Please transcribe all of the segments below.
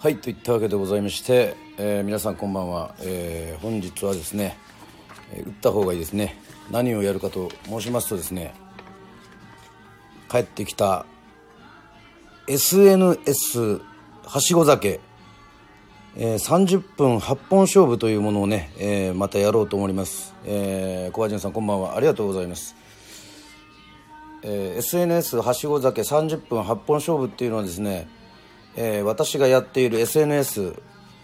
はいといったわけでございまして、えー皆さんこんばんは、えー本日はですね、え打った方がいいですね。何をやるかと申しますとですね帰ってきた SNS はしご酒、えー30分8本勝負というものをね、えまたやろうと思います、えー、小川淳さんこんばんは。ありがとうございます。えー SNS はしご酒30分8本勝負っていうのはですね、えー私がやっている SNS、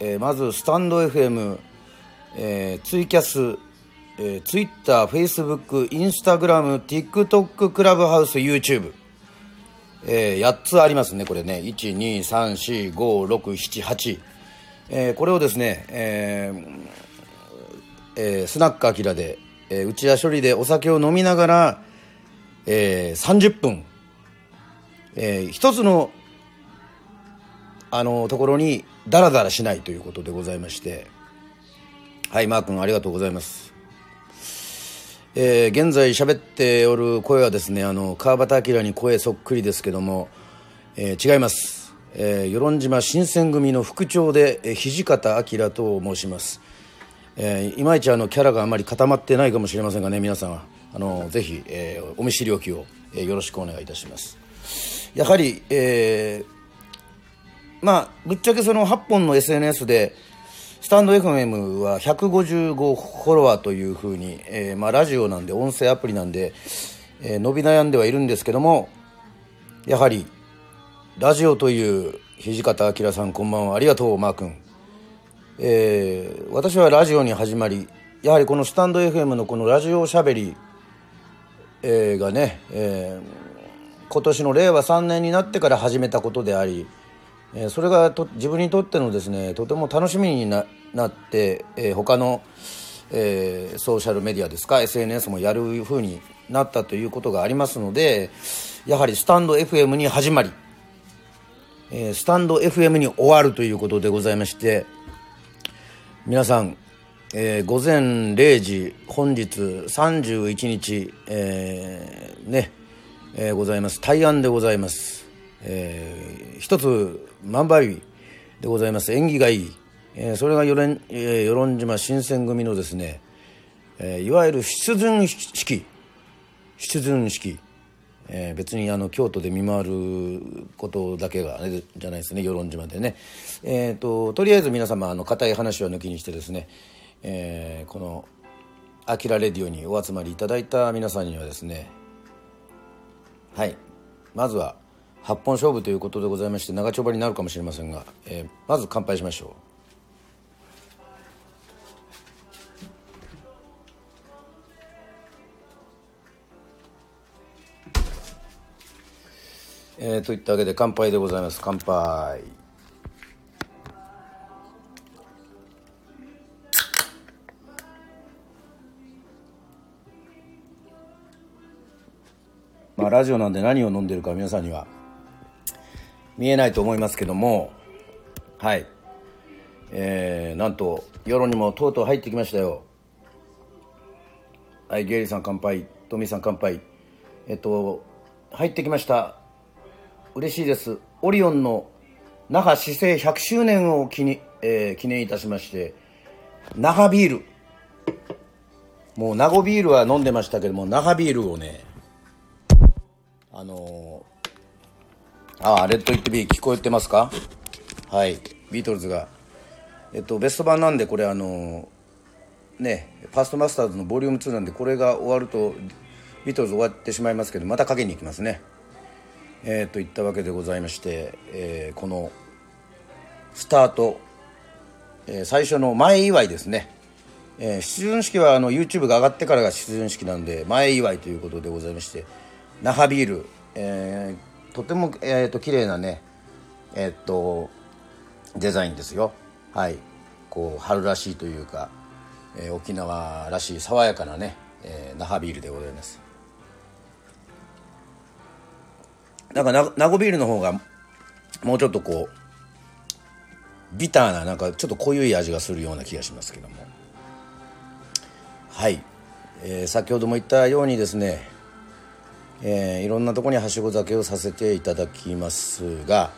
えーまずスタンド FM、えーツイキャス、えー、ツイッター、フェイスブック、インスタグラム、TikTok、クラブハウス、YouTube、えー8つありますね、これね、1、2、3、4、5、6、7、8、えーこれをですね、えーえースナックアキラで、えー、内田処理でお酒を飲みながら、えー30分、えー一つのあのところにダラダラしないということでございまして。はいマー君ありがとうございます。えー現在喋っておる声はですねあの川端明に声そっくりですけども、えー違います、えー、与論島新選組の副長で、えー土方明と申します。えーいまいちあのキャラがあまり固まってないかもしれませんがね皆さんは。あのぜひ、えーお見知りおきを、えーよろしくお願いいたします。やはり、えーまあぶっちゃけその8本の SNS でスタンド FM は155フォロワーというふうに、えーまあ、ラジオなんで音声アプリなんで、えー伸び悩んではいるんですけどもやはりラジオという土方明さんこんばんは。ありがとうマー君。えー私はラジオに始まりやはりこのスタンド FM のこのラジオしゃべり、えーがね、えー今年の令和3年になってから始めたことであり、えーそれがと自分にとってのですねとても楽しみにななって、えー他の、えーソーシャルメディアですか SNS もやるふうになったということがありますのでやはりスタンド FM に始まり、えースタンド FM に終わるということでございまして皆さん、えー午前0時本日31日、えーね、えーございます。大安でございます、えー一つ万倍日でございます。縁起がいい、えーそれが与論,、えー与論島新選組のですね、えーいわゆる出陣式。出陣式、えー別にあの京都で見回ることだけがあれじゃないですね。与論島でね、えー、ととりあえず皆様あの固い話は抜きにしてですね、えーこの「あきらレディオ」にお集まりいただいた皆さんにはですねはい。まずは8本勝負ということでございまして長丁場になるかもしれませんが、えーまず乾杯しましょう。えーといったわけで乾杯でございます。乾杯。まあラジオなんで何を飲んでるか皆さんには見えないと思いますけどもはい。えー、なんと世論にもとうとう入ってきましたよ。はいゲイリーさん乾杯トミーさん乾杯。えっと入ってきました。嬉しいです。オリオンの那覇市政100周年を記に、えー記念いたしまして那覇ビール。もう名護ビールは飲んでましたけども那覇ビールをねあのー、ああレッド・イット・ビー聞こえてますか？はい。ビートルズが。えっとベスト版なんでこれあのーねファーストマスターズのボリューム2なんでこれが終わるとビートルズ終わってしまいますけどまたかけに行きますね。えー、といったわけでございまして、えーこのスタート、えー最初の前祝いですね、えー出陣式はあの YouTube が上がってからが出陣式なんで前祝いということでございまして那覇ビール、えーとても、えー、と綺麗なねえっ、とデザインですよ。はい。こう春らしいというか、えー沖縄らしい爽やかなね、えー那覇ビールでございます。なんかな名護ビールの方がもうちょっとこうビターななんかちょっと濃い味がするような気がしますけども。はい、えー先ほども言ったようにですね、えーいろんなとこにはしご酒をさせていただきますが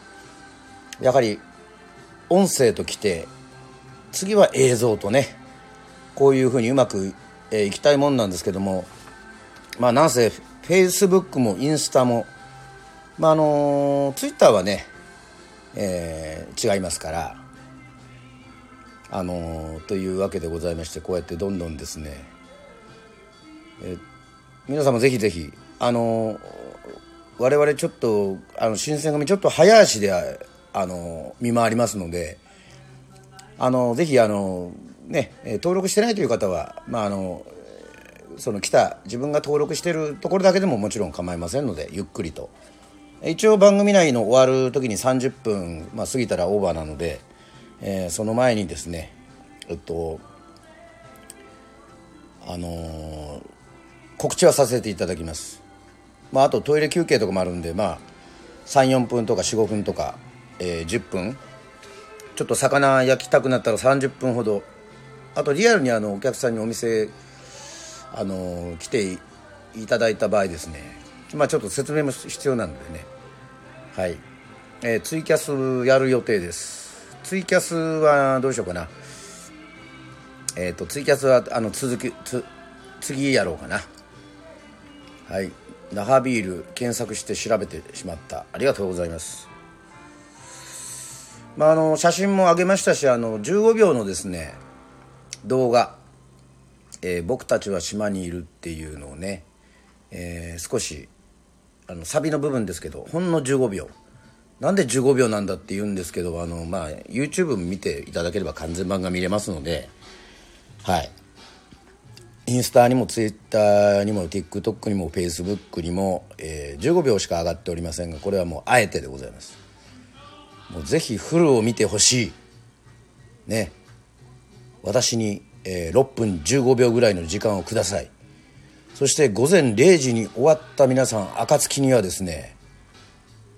やはり音声ときて次は映像とねこういうふうにうまく、えー、いきたいもんなんですけどもまあなんせフェイスブックもインスタもまああのツイッターはね、えー、違いますからあのというわけでございましてこうやってどんどんですね、えー、皆さんもぜひぜひあの我々ちょっとあの新選組ちょっと早足であの見回りますのであのぜひあのね登録してないという方はまああのその来た自分が登録してるところだけでももちろん構いませんのでゆっくりと。一応番組内の終わる時に30分、まあ、過ぎたらオーバーなので、えー、その前にですねえっとあのー、告知はさせていただきます。まああとトイレ休憩とかもあるんでまあ34分とか45分とか、えー、10分。ちょっと魚焼きたくなったら30分ほど。あとリアルにあのお客さんにお店あの来ていただいた場合ですね。まあちょっと説明も必要なんでね。はい、えー、ツイキャスやる予定です。ツイキャスはどうしようかな。えっ、ー、とツイキャスはあの続きつ次やろうかな。はい。那覇ビール検索して調べてしまった。ありがとうございます。まああの写真も上げましたしあの15秒のですね動画。えー、僕たちは島にいる」っていうのをね、えー、少しあのサビの部分ですけどほんの15秒。なんで15秒なんだって言うんですけどあの、まあ、YouTube 見ていただければ完全版が見れますのではい。インスタにも Twitter にも TikTok にも Facebook にも、えー、15秒しか上がっておりませんがこれはもうあえてでございます。もうぜひフルを見てほしい。ね。私にえー、6分15秒ぐらいの時間をください。そして午前0時に終わった皆さん暁にはですね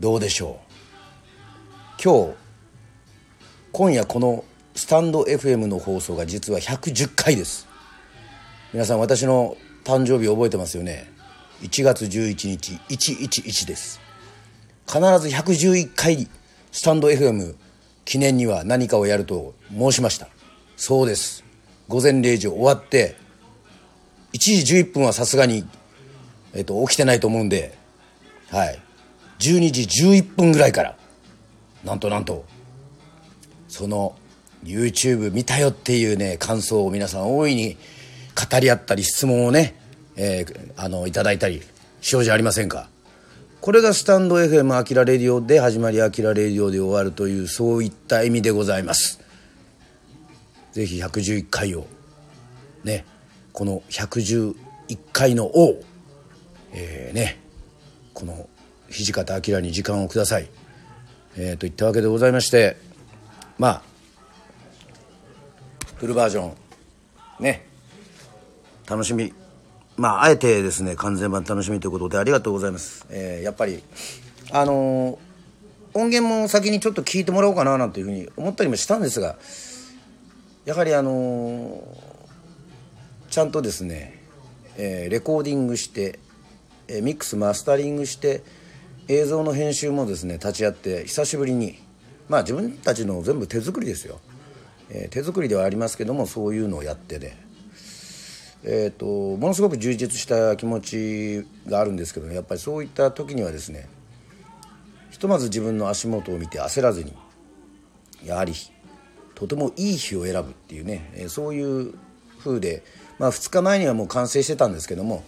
どうでしょう。今日今夜このスタンド FM の放送が実は110回です。皆さん私の誕生日覚えてますよね？1月11日111です。必ず111回スタンド FM 記念には何かをやると申しました。そうです。午前0時終わって1時11分はさすがに、えっと、起きてないと思うんではい。12時11分ぐらいからなんとなんとその YouTube 見たよっていうね感想を皆さん大いに語り合ったり質問をね、えー、あのいただいたりしようじゃありませんか。これがスタンド FM アキラレディオで始まりアキラレディオで終わるというそういった意味でございます。ぜひ111回をねこの111回の王えー、ねこの土方明に時間をください、えー、といったわけでございましてまあフルバージョンね楽しみ。まああえてですね完全版楽しみということでありがとうございます、えー、やっぱりあのー、音源も先にちょっと聞いてもらおうかななんていうふうに思ったりもしたんですがやはりあのちゃんとですね、えー、レコーディングして、え、ミックスマスタリングして映像の編集もですね立ち会って久しぶりにまあ自分たちの全部手作りですよ、え、手作りではありますけどもそういうのをやってね。えーと、ものすごく充実した気持ちがあるんですけど、やっぱりそういった時にはですねひとまず自分の足元を見て焦らずにやはりとてもいい日を選ぶっていうね、えそういう風で、まあ、2日前にはもう完成してたんですけども、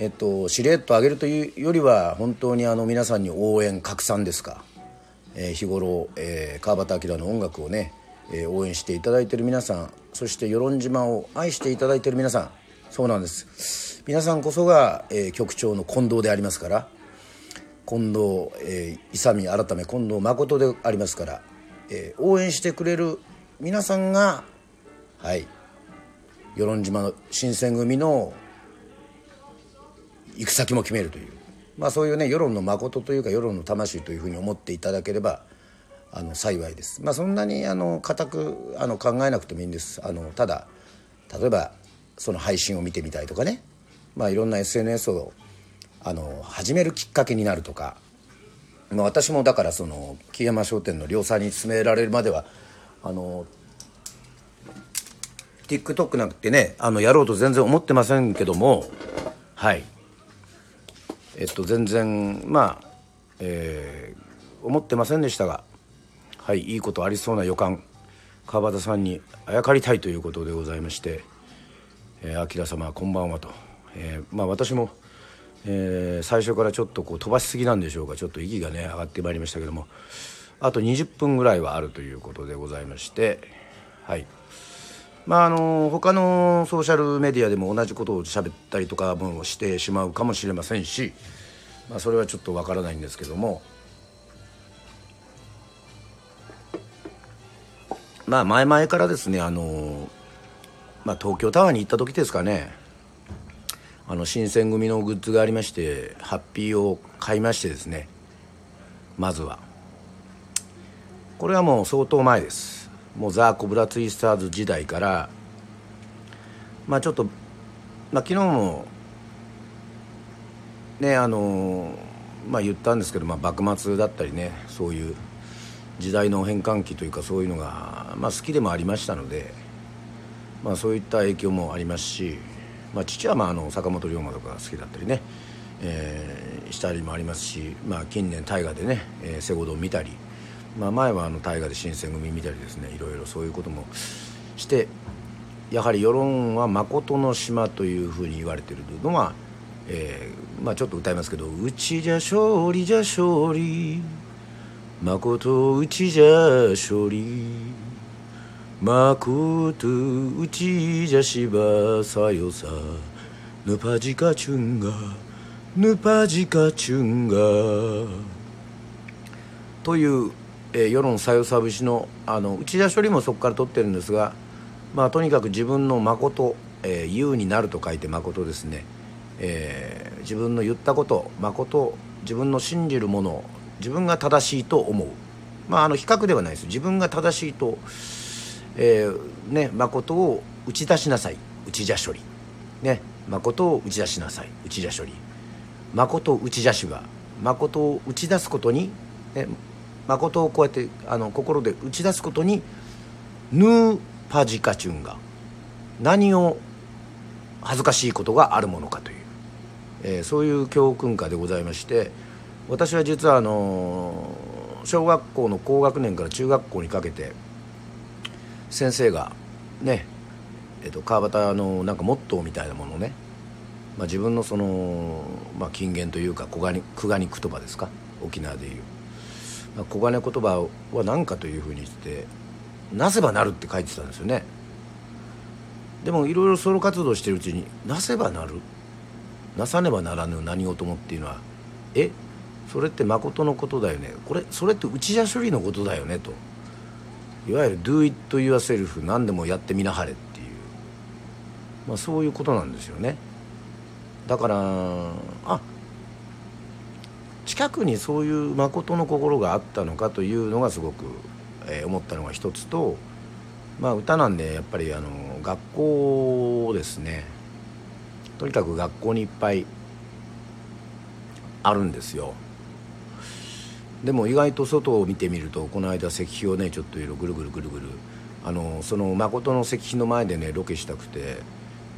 えっと、しれっと上げるというよりは本当にあの皆さんに応援拡散ですか、えー、日頃、えー、川端明の音楽をね、えー、応援していただいている皆さんそして与論島を愛していただいている皆さんそうなんです。皆さんこそが、えー、局長の近藤でありますから近藤、えー、勇改め近藤誠でありますから、えー、応援してくれる皆さんがはい与論島の新選組の行く先も決めるというまあそういうね世論の誠というか世論の魂というふうに思っていただければあの幸いです。まあそんなにあの固くあの考えなくてもいいんです。あのただ例えばその配信を見てみたいとかね、まあいろんな SNS をあの始めるきっかけになるとか、まあ、私もだからその木山商店の量産に進められるまではあの TikTok なんてねあのやろうと全然思ってませんけどもはいえっと全然まあえー、思ってませんでしたがはいいいことありそうな予感。川端さんにあやかりたいということでございまして「えー、明様こんばんはと」えー、まあ私も、えー、最初からちょっとこう飛ばしすぎなんでしょうか。ちょっと息がね上がってまいりましたけども。あと20分ぐらいはあるということでございまして。はい。まああの他のソーシャルメディアでも同じことを喋ったりとかもしてしまうかもしれませんし、まあ、それはちょっとわからないんですけども。まあ前々からですねあの、まあ、東京タワーに行った時ですかね。あの新選組のグッズがありましてハッピーを買いましてですね。まずは。これはもう相当前です。もうザ・コブラツイスターズ時代から。まあちょっと、まあ、昨日もねあのまあ言ったんですけど、まあ、幕末だったりねそういう時代の変換期というかそういうのが、まあ、好きでもありましたので、まあ、そういった影響もありますし、まあ、父はまああの坂本龍馬とか好きだったりね、えー、したりもありますし、まあ、近年大河でね「えー、セゴドを見たり、まあ、前はあの大河で新選組見たりですねいろいろそういうこともしてやはり世論は誠の島というふうに言われているのは、えーまあ、ちょっと歌いますけど「うちじゃ勝利じゃ勝利」まことうちじゃ勝利まことうちじゃしばさよさ。ぬぱじかちゅんがぬぱじかちゅんがという、えー、世論さよさ節のあの内田処理もそこから取ってるんですがまあとにかく自分の誠、えー、優になると書いて誠ですね、えー、自分の言ったこと誠自分の信じるもの自分が正しいと思う。まああの比較ではないです。自分が正しいと、えー、ね誠を打ち出しなさい。内じゃ処理。ね誠を打ち出しなさい。内じゃ処理。誠を打ち出しは誠を打ち出すことに、ね、誠をこうやってあの心で打ち出すことにヌーパジカチュンが何を恥ずかしいことがあるものかという、えー、そういう教訓歌でございまして私は実はあの小学校の高学年から中学校にかけて先生がねえっと、川端のなんかモットーみたいなものをね、まあ、自分のその、まあ、金言というか小金久我に言葉ですか？沖縄でいう、まあ、小金言葉は何かというふうにして「なせばなる」って書いてたんですよね。でもいろいろソロ活動してるうちに「なせばなる」「なさねばならぬ何事も」っていうのはえ？それって誠のことだよね。これそれって内社処理のことだよねと。いわゆる「do it yourself」何でもやってみなはれっていう、まあ、そういうことなんですよね。だからあ近くにそういう誠の心があったのかというのがすごく、えー、思ったのが一つとまあ歌なんでやっぱりあの学校ですね。とにかく学校にいっぱいあるんですよ。でも意外と外を見てみるとこの間石碑をねちょっといろいろぐるぐるぐるぐるあのその誠の石碑の前でねロケしたくて、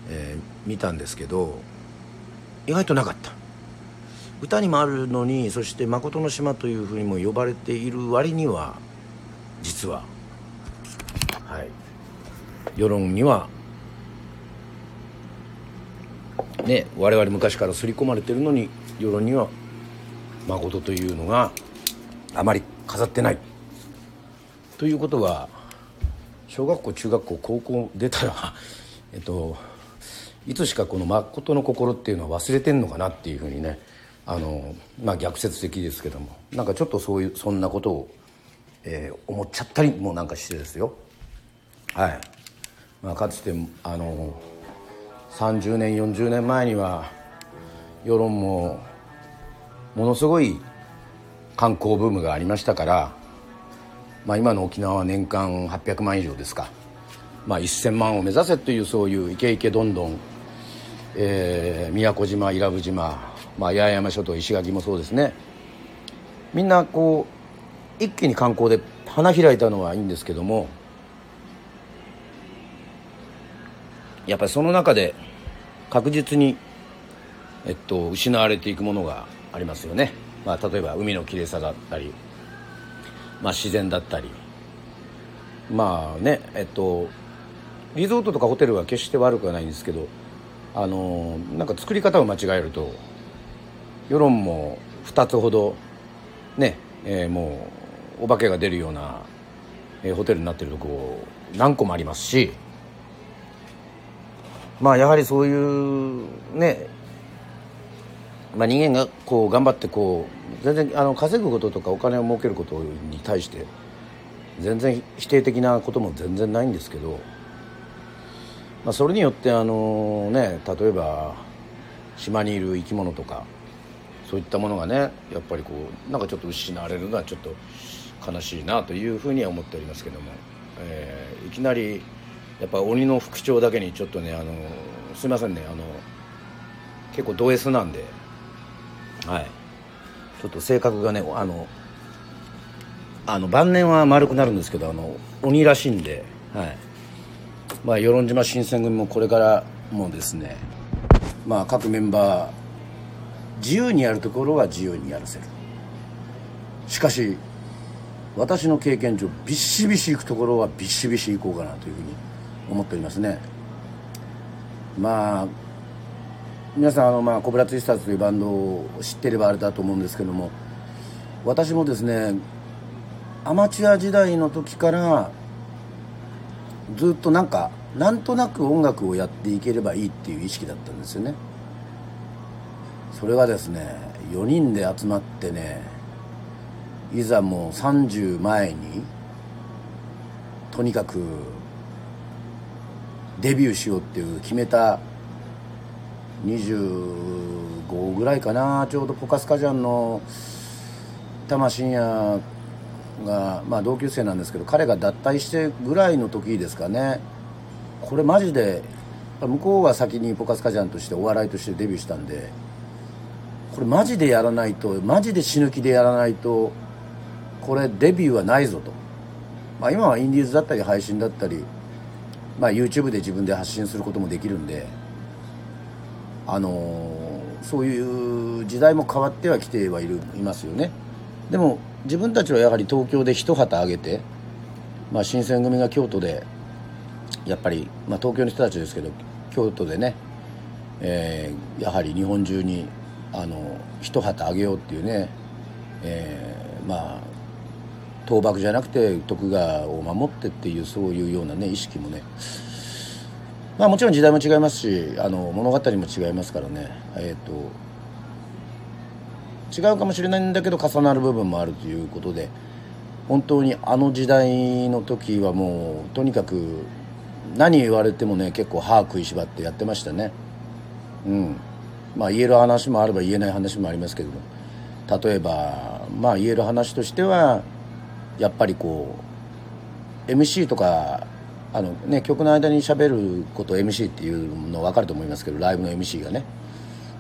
えー、見たんですけど意外となかった。歌にもあるのにそして誠の島というふうにも呼ばれている割には実ははい世論にはね我々昔から刷り込まれてるのに世論には誠というのがあまり飾ってない。ということは小学校中学校高校出たら えっといつしかこの誠の心っていうのは忘れてんのかなっていうふうにねあのまあ逆説的ですけども。なんかちょっとそういうそんなことを、えー、思っちゃったりもなんかしてですよ。はい、まあ、かつてあの30年40年前には世論もものすごい観光ブームがありましたから、まあ、今の沖縄は年間800万以上ですか、まあ、1000万を目指せというそういうイケイケどんどん、えー、宮古島伊良部島、まあ、八重山諸島石垣もそうですね、みんなこう一気に観光で花開いたのはいいんですけどもやっぱりその中で確実に、えっと、失われていくものがありますよね、まあ、例えば海のきれいさだったり、まあ、自然だったり。まあねえっとリゾートとかホテルは決して悪くはないんですけどあのなんか作り方を間違えると世論も2つほどね、えー、もうお化けが出るような、えー、ホテルになってるとこ何個もありますしまあやはりそういうねまあ、人間がこう頑張ってこう全然あの稼ぐこととかお金を儲けることに対して全然否定的なことも全然ないんですけど、まあ、それによってあのね例えば島にいる生き物とかそういったものがねやっぱりこうなんかちょっと失われるのはちょっと悲しいなというふうには思っておりますけども、えー、いきなりやっぱ鬼の副長だけにちょっとねあのすいませんねあの結構ド S なんではい。ちょっと性格がねあのあの晩年は丸くなるんですけどあの鬼らしいんではい。まあ与論島新選組もこれからもですねまあ各メンバー自由にやるところは自由にやらせる。しかし私の経験上ビシビシ行くところはビシビシ行こうかなというふうに思っておりますね。まあ皆さんあの、まあ、コブラツイスターズというバンドを知ってればあれだと思うんですけども私もですねアマチュア時代の時からずっとなんかなんとなく音楽をやっていければいいっていう意識だったんですよね。それがですね4人で集まってねいざもう30前にとにかくデビューしようっていう決めた25ぐらいかな。ちょうどポカスカジャンの玉真也が、まあ、同級生なんですけど彼が脱退してぐらいの時ですかね。これマジで向こうが先にポカスカジャンとしてお笑いとしてデビューしたんでこれマジでやらないとマジで死ぬ気でやらないとこれデビューはないぞと、まあ、今はインディーズだったり配信だったり、まあ、YouTube で自分で発信することもできるんであの、そういう時代も変わってはきてはいるいますよね。でも自分たちはやはり東京で一旗揚げて、まあ、新選組が京都でやっぱり、まあ、東京の人たちですけど京都でね、えー、やはり日本中にあの一旗あげようっていうね、えー、まあ倒幕じゃなくて徳川を守ってっていうそういうようなね意識もねまあもちろん時代も違いますしあの物語も違いますからね。えっ、ー、と違うかもしれないんだけど重なる部分もあるということで本当にあの時代の時はもうとにかく何言われてもね結構歯食いしばってやってましたね。うん。まあ言える話もあれば言えない話もありますけども。例えばまあ言える話としてはやっぱりこう MC とかあのね曲の間にしゃべること MC っていうの分かると思いますけどライブの MC がね。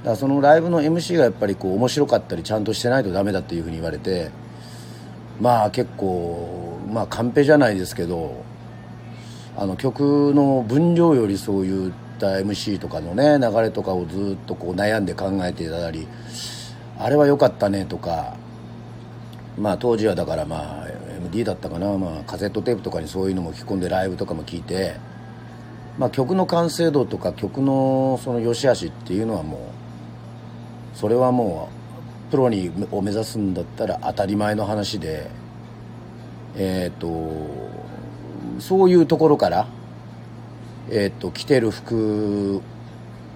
だからそのライブの MC がやっぱりこう面白かったりちゃんとしてないとダメだっていうふうに言われてまあ結構まあカンペじゃないですけどあの曲の分量よりそういった MC とかのね流れとかをずっとこう悩んで考えていたりあれは良かったねとかまあ当時はだからまあ MD だったかな、まあ、カセットテープとかにそういうのも聞き込んでライブとかも聞いて、まあ、曲の完成度とか曲のその良し悪しっていうのはもうそれはもうプロにを目指すんだったら当たり前の話で。えっ、ー、とそういうところからえっ、ー、と着てる服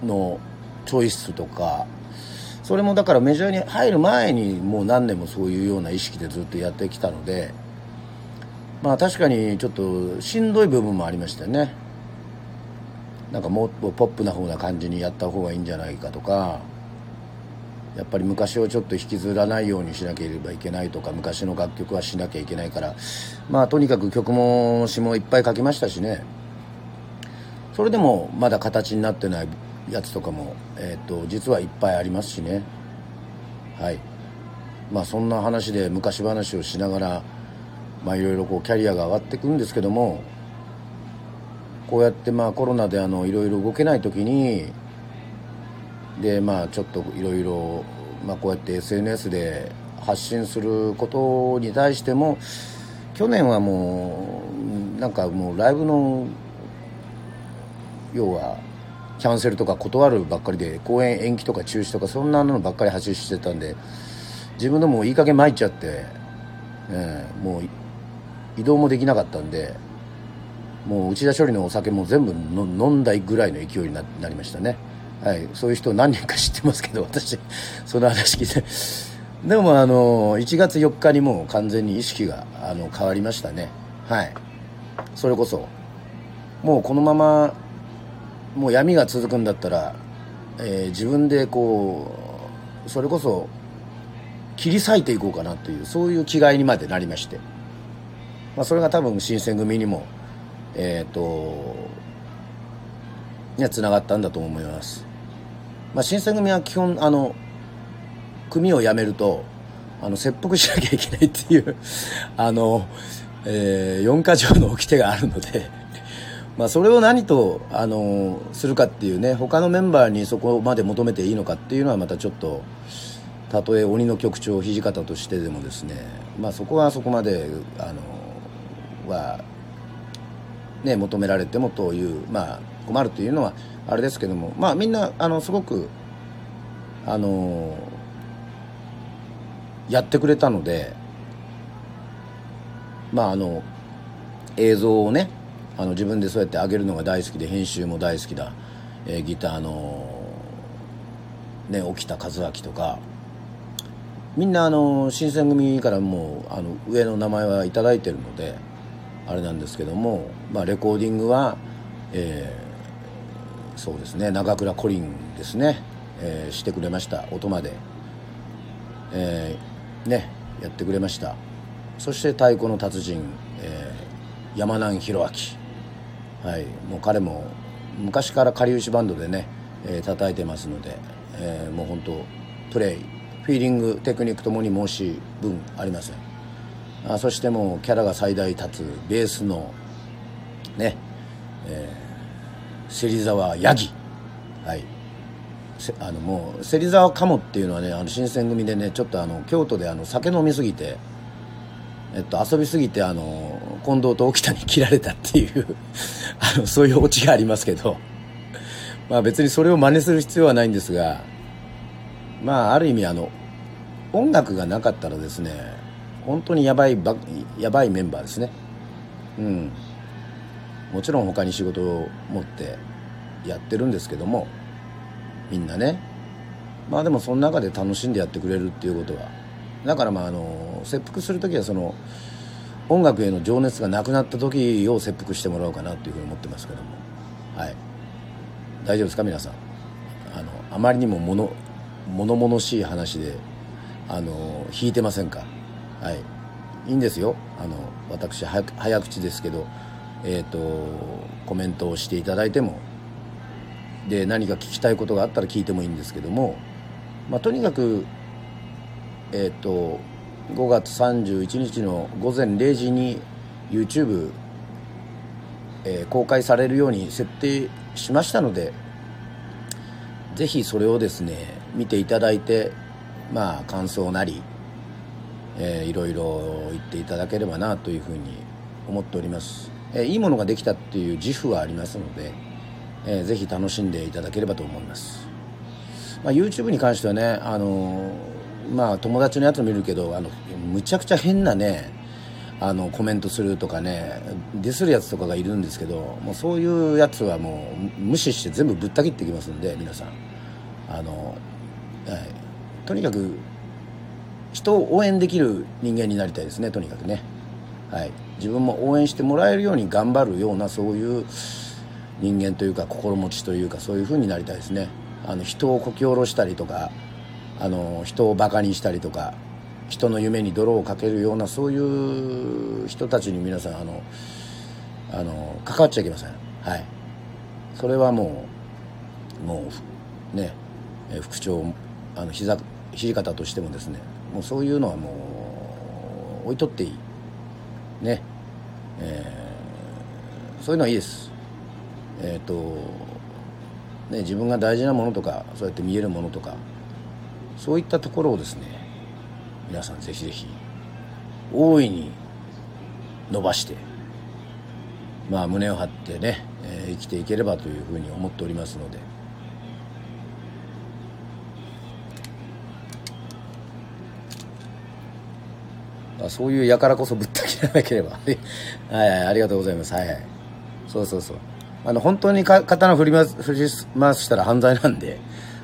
のチョイスとかそれもだからメジャーに入る前にもう何年もそういうような意識でずっとやってきたのでまあ確かにちょっとしんどい部分もありましたよね。なんかもっとポップな方な感じにやった方がいいんじゃないかとか。やっぱり昔をちょっと引きずらないようにしなければいけないとか昔の楽曲はしなきゃいけないから。まあとにかく曲も詞もいっぱい書きましたしね。それでもまだ形になってないやつとかも、えーと、実はいっぱいありますしね。はい。まあそんな話で昔話をしながらまあいろいろこうキャリアが上がっていくんですけどもこうやってまあコロナであのいろいろ動けない時にでまあちょっといろいろまあこうやって SNS で発信することに対しても去年はもうなんかもうライブの要はキャンセルとか断るばっかりで公演延期とか中止とかそんなのばっかり発信してたんで自分でもいい加減参っちゃって、えー、もう移動もできなかったんでもう内田処理のお酒も全部飲んだぐらいの勢いになりましたね。はい。そういう人何人か知ってますけど私その話聞いて。でもあの1月4日にもう完全に意識があの変わりましたね。はい。それこそもうこのままもう闇が続くんだったら、えー、自分でこうそれこそ切り裂いていこうかなというそういう気概にまでなりまして、まあ、それが多分新選組にもえっ、ー、とにはつながったんだと思います、まあ、新選組は基本あの組を辞めるとあの切腹しなきゃいけないっていう あの、えー、4か条の掟があるので まあそれを何とあのするかっていうね他のメンバーにそこまで求めていいのかっていうのはまたちょっとたとえ鬼の局長土方としてでもですねまあそこはそこまであのはね求められてもというまあ困るというのはあれですけどもまあみんなあのすごくあのやってくれたのでまああの映像をねあの自分でそうやって上げるのが大好きで編集も大好きだ、えー、ギターのね沖田和明とかみんなあの新選組からもうあの上の名前は頂いてるのであれなんですけども、まあ、レコーディングは、えー、そうですね長倉コリンですね、えー、してくれました音まで、えー、ねやってくれました。そして太鼓の達人、えー、山南弘明。はいもう彼も昔からかりゆしバンドでね、えー、叩いてますので、えー、もう本当プレイフィーリングテクニックともに申し分ありません。あそしてもうキャラが最大立つベースのね、えー、芹沢ヤギ。はい。あのもう芹沢鴨っていうのはねあの新選組でねちょっとあの京都であの酒飲みすぎてえっと、遊びすぎてあの近藤と沖田に切られたっていう あのそういうオチがありますけど。まあ別にそれを真似する必要はないんですがまあある意味あの音楽がなかったらですね本当にやばいばやばいメンバーですね。うん。もちろん他に仕事を持ってやってるんですけどもみんなね。まあでもその中で楽しんでやってくれるっていうことは。だからまああの切腹する時はその音楽への情熱がなくなった時を切腹してもらおうかなっていうふうに思ってますけども。はい。大丈夫ですか皆さん？あのあまりにも物物々しい話であの引いてませんか？はい。いいんですよ。あの私早口ですけどえ、ー、とコメントをしていただいても。で何か聞きたいことがあったら聞いてもいいんですけども、まあ、とにかくえ、ー、と5月31日の午前0時に YouTube、えー、公開されるように設定しましたのでぜひそれをですね見ていただいてまあ感想なり、えー、いろいろ言っていただければなというふうに思っております、えー、いいものができたっていう自負はありますので、えー、ぜひ楽しんでいただければと思います、まあ、YouTube に関してはねあのまあ友達のやつ見るけどあのむちゃくちゃ変なねあのコメントするとかねディスるやつとかがいるんですけどもうそういうやつはもう無視して全部ぶった切ってきますんで皆さん。あの、はい、とにかく人を応援できる人間になりたいですねとにかくね、はい、自分も応援してもらえるように頑張るようなそういう人間というか心持ちというかそういう風になりたいですね。あの人をこき下ろしたりとかあの人をバカにしたりとか人の夢に泥をかけるようなそういう人たちに皆さんあのあの関わっちゃいけません。はい。それはもうもうね副長あの膝土方としてもですねもうそういうのはもう置いとっていいねえー、そういうのはいいですえっ、ー、とね自分が大事なものとかそうやって見えるものとかそういったところをですね皆さんぜひぜひ大いに伸ばしてまあ胸を張ってね、えー、生きていければというふうに思っておりますので。あそういうやからこそぶった切らなければ。はい、はい、ありがとうございます。はいはい。そうそうそう。あの本当にか刀振り回振り回したら犯罪なんで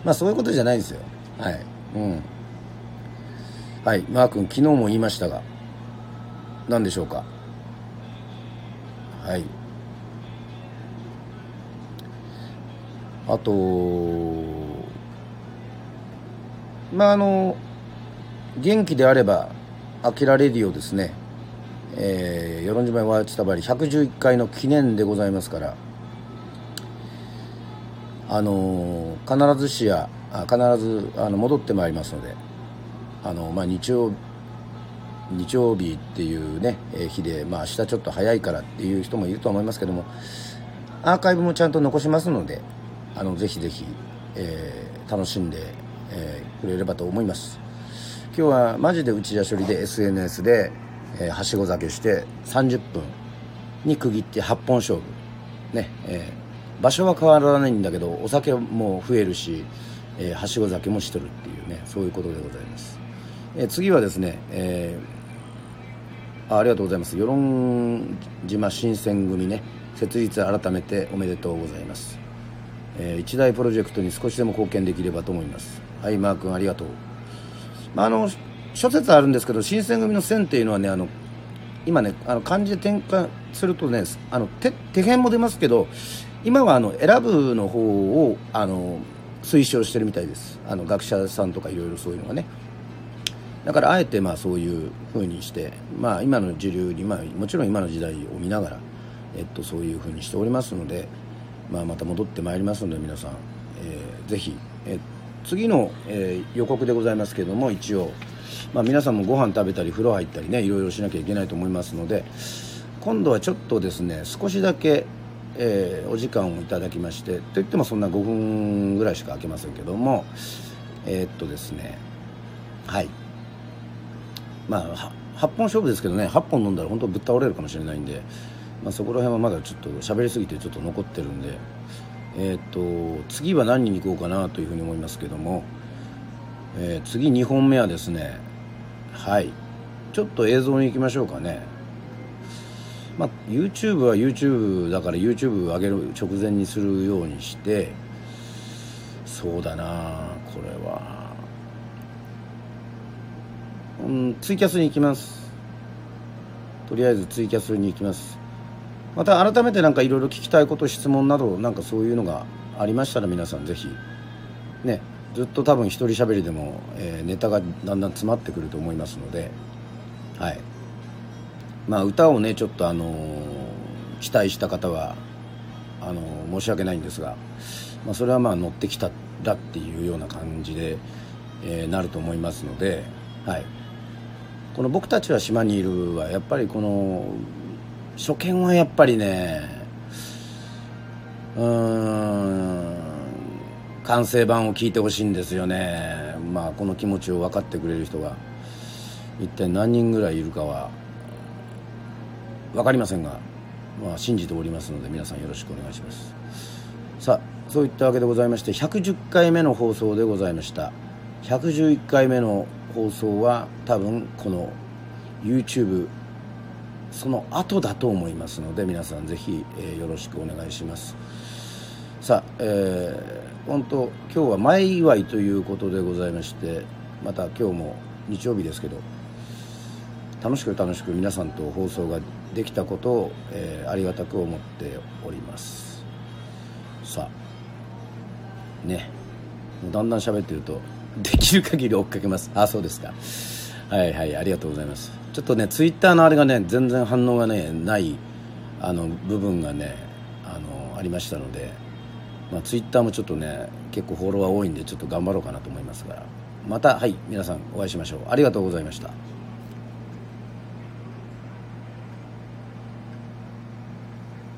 まあそういうことじゃないですよ。はい。うん。はいマー君昨日も言いましたが何でしょうか？はい。あとまああの元気であればアキラレディオですね、えー、与論島ワーチタバリ111回の記念でございますから。あのー、必ずしやあ必ずあの戻ってまいりますのであの、まあ、日曜日曜日っていうね、えー、日で、まあ、明日ちょっと早いからっていう人もいると思いますけどもアーカイブもちゃんと残しますのであのぜひぜひ、えー、楽しんで、えー、くれればと思います。今日はマジで内田処理で SNS で、えー、はしご酒して30分に区切って8本勝負。ね、えー、場所は変わらないんだけどお酒も増えるし、えー、はしご酒もしとるっていうねそういうことでございます、えー、次はですね、えー、あありがとうございます。与論島新選組ね設立改めておめでとうございます、えー、一大プロジェクトに少しでも貢献できればと思います。はいマー君ありがとう、あ、あの諸説あるんですけど新選組の線っていうのはねあの今ねあの漢字で転換するとねあの手手編も出ますけど今はあの選ぶの方をあの推奨してるみたいです。あの学者さんとかいろいろそういうのがね。だからあえてまあそういうふうにして、まあ、今の時流に、まあ、もちろん今の時代を見ながら、えっと、そういうふうにしておりますので、まあ、また戻ってまいりますので皆さん、えー、ぜひ、え次の、えー、予告でございますけども一応、まあ、皆さんもご飯食べたり風呂入ったりねいろいろしなきゃいけないと思いますので今度はちょっとですね少しだけえー、お時間をいただきましてといってもそんな5分ぐらいしか空けませんけどもえー、っとですねはい。まあ8本勝負ですけどね8本飲んだら本当ぶっ倒れるかもしれないんで、まあ、そこら辺はまだちょっと喋りすぎてちょっと残ってるんでえー、っと次は何に行こうかなというふうに思いますけども、え次2本目はですねはい。ちょっと映像に行きましょうかね。まあ、YouTube は YouTube だから YouTube 上げる直前にするようにしてそうだなこれは。うんツイキャスに行きます。とりあえずツイキャスに行きます。また改めて何かいろいろ聞きたいこと質問などなんかそういうのがありましたら皆さんぜひねずっと多分一人喋りでも、えー、ネタがだんだん詰まってくると思いますのではい。まあ、歌をねちょっとあの期待した方はあの申し訳ないんですが、まあ、それはまあ乗ってきたらっていうような感じで、えー、なると思いますので、はい、この「僕たちは島にいる」はやっぱりこの初見はやっぱりねうん完成版を聞いてほしいんですよね。まあこの気持ちを分かってくれる人が一体何人ぐらいいるかは分かりませんが、まあ、信じておりますので皆さんよろしくお願いします。さあそういったわけでございまして110回目の放送でございました。111回目の放送は多分この YouTube その後だと思いますので皆さんぜひ、え、よろしくお願いします。さあ、えー、本当今日は前祝いということでございましてまた今日も日曜日ですけど楽しく楽しく皆さんと放送ができたことを、えー、ありがたく思っております。さあねだんだん喋ってるとできる限り追っかけます。あそうですか。はいはいありがとうございます。ちょっとねツイッターのあれがね全然反応がねないあの部分がねあのありましたので、まあ、ツイッターもちょっとね結構フォロワー多いんでちょっと頑張ろうかなと思いますが。またはい皆さんお会いしましょう。ありがとうございました。